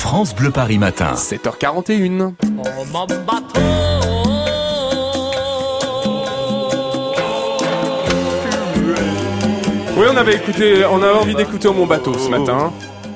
France Bleu Paris Matin. 7h41. Oui, on avait écouté, on avait envie d'écouter au Mon Bateau ce matin.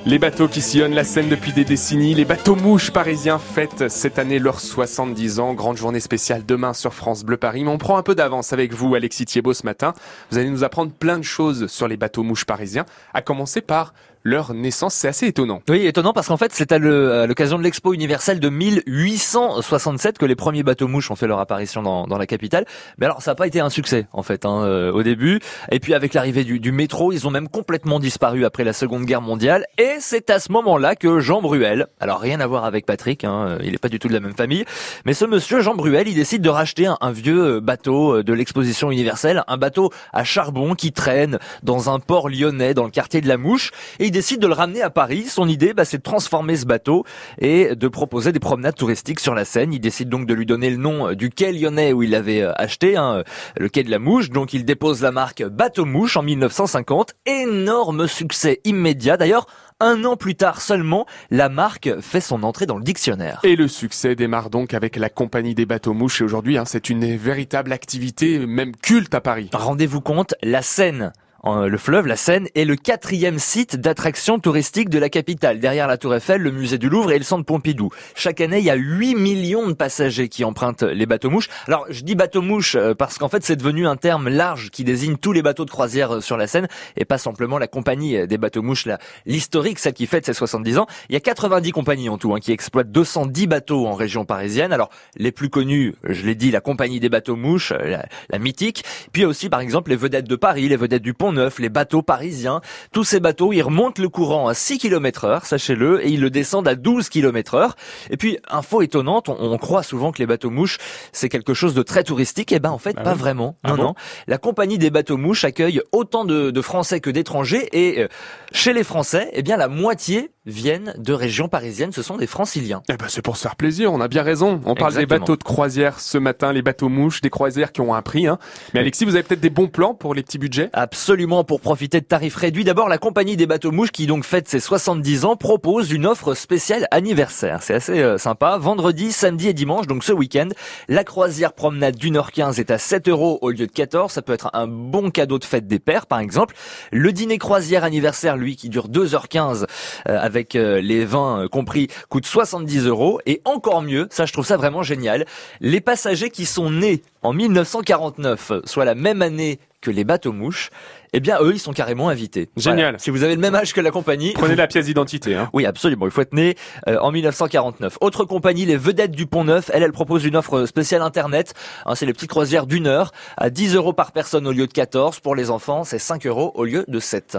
Les bateaux qui sillonnent la Seine depuis des décennies, les bateaux mouches parisiens fêtent cette année leurs 70 ans. Grande journée spéciale demain sur France Bleu Paris. Mais on prend un peu d'avance avec vous, Alexis Thiebaud, ce matin. Vous allez nous apprendre plein de choses sur les bateaux mouches parisiens, à commencer par leur naissance. C'est assez étonnant. Oui, étonnant parce qu'en fait, c'est à l'occasion de l'Expo universelle de 1867 que les premiers bateaux mouches ont fait leur apparition dans, la capitale. Mais alors, ça n'a pas été un succès, en fait, hein, euh, au début. Et puis, avec l'arrivée du, métro, ils ont même complètement disparu après la Seconde Guerre mondiale. Et c'est à ce moment-là que Jean Bruel, alors rien à voir avec Patrick, hein, il n'est pas du tout de la même famille, mais ce monsieur Jean Bruel, il décide de racheter un, un vieux bateau de l'exposition universelle, un bateau à charbon qui traîne dans un port lyonnais, dans le quartier de la Mouche. Et décide de le ramener à Paris. Son idée, bah, c'est de transformer ce bateau et de proposer des promenades touristiques sur la Seine. Il décide donc de lui donner le nom du quai lyonnais où il l'avait euh, acheté, hein, le quai de la Mouche. Donc il dépose la marque Bateau Mouche en 1950. Énorme succès immédiat. D'ailleurs, un an plus tard seulement, la marque fait son entrée dans le dictionnaire. Et le succès démarre donc avec la compagnie des bateaux mouches. Et aujourd'hui, hein, c'est une véritable activité, même culte à Paris. Rendez-vous compte, la Seine le fleuve, la Seine, est le quatrième site d'attraction touristique de la capitale, derrière la Tour Eiffel, le musée du Louvre et le centre Pompidou. Chaque année, il y a 8 millions de passagers qui empruntent les bateaux mouches. Alors, je dis bateaux mouches euh, parce qu'en fait, c'est devenu un terme large qui désigne tous les bateaux de croisière euh, sur la Seine et pas simplement la compagnie euh, des bateaux mouches, l'historique, celle qui fête ses 70 ans. Il y a 90 compagnies en tout hein, qui exploitent 210 bateaux en région parisienne. Alors, les plus connus, je l'ai dit, la compagnie des bateaux mouches, la, la mythique. Puis aussi, par exemple, les vedettes de Paris, les vedettes du Pont Neuf, les bateaux parisiens. Tous ces bateaux, ils remontent le courant à 6 km heure, sachez-le, et ils le descendent à 12 km heure. Et puis, info étonnante, on, croit souvent que les bateaux mouches, c'est quelque chose de très touristique. Et eh ben, en fait, bah pas vraiment. Ah non, non. La compagnie des bateaux mouches accueille autant de, de Français que d'étrangers. Et euh, chez les Français, eh bien, la moitié viennent de régions parisiennes, ce sont des franciliens. Eh ben c'est pour se faire plaisir, on a bien raison. On parle des bateaux de croisière ce matin, les bateaux mouches, des croisières qui ont un prix. Hein. Mais Alexis, vous avez peut-être des bons plans pour les petits budgets? Absolument, pour profiter de tarifs réduits. D'abord, la compagnie des bateaux mouches, qui donc fête ses 70 ans, propose une offre spéciale anniversaire. C'est assez euh, sympa. Vendredi, samedi et dimanche, donc ce week-end, la croisière promenade d'une heure 15 est à 7 euros au lieu de 14. Ça peut être un bon cadeau de fête des pères, par exemple. Le dîner croisière anniversaire, lui, qui dure 2h15 euh, avec euh, les vins compris, coûte 70 euros. Et encore mieux, ça je trouve ça vraiment génial, les passagers qui sont nés en 1949, soit la même année que les bateaux mouches, eh bien eux, ils sont carrément invités. Génial. Si vous avez le même âge que la compagnie, prenez la pièce d'identité. Hein. Oui, absolument. Il faut être né euh, en 1949. Autre compagnie, les Vedettes du Pont Neuf. Elle, elle propose une offre spéciale internet. Hein, c'est les petites croisières d'une heure à 10 euros par personne au lieu de 14. Pour les enfants, c'est 5 euros au lieu de 7.